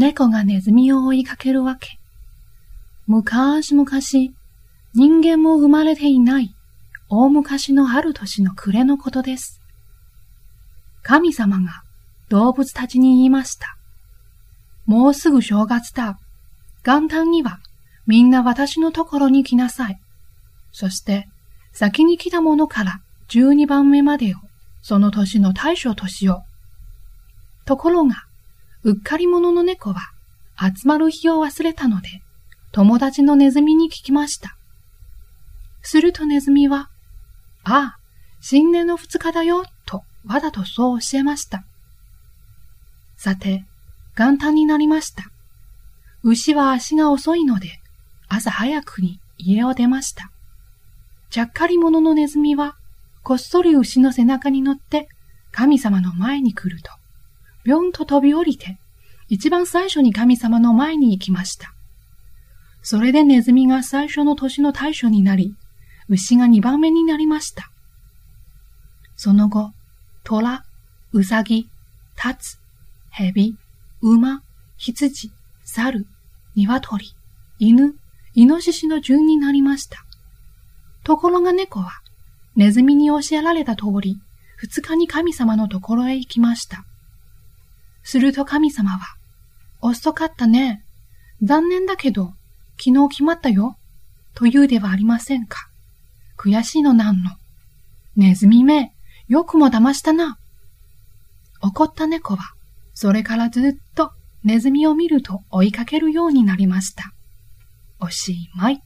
猫がネズミを追いかけるわけ。昔々、人間も生まれていない大昔のある年の暮れのことです。神様が動物たちに言いました。もうすぐ正月だ。元旦にはみんな私のところに来なさい。そして先に来た者から十二番目までをその年の大将としよう。ところが、うっかり者の猫は集まる日を忘れたので、友達のネズミに聞きました。するとネズミは、ああ、新年の二日だよ、とわざとそう教えました。さて、元旦になりました。牛は足が遅いので、朝早くに家を出ました。ちゃっかり者のネズミは、こっそり牛の背中に乗って神様の前に来ると、ぴょんと飛び降りて、一番最初に神様の前に行きました。それでネズミが最初の年の大将になり、牛が二番目になりました。その後、虎、うさぎ、タツ、ヘビ、馬、羊、猿、鶏、犬、イノシシの順になりました。ところが猫は、ネズミに教えられた通り、二日に神様のところへ行きました。すると神様は、遅かったね。残念だけど、昨日決まったよ。と言うではありませんか。悔しいのなんの。ネズミめ、よくも騙したな。怒った猫は、それからずっとネズミを見ると追いかけるようになりました。おしまい。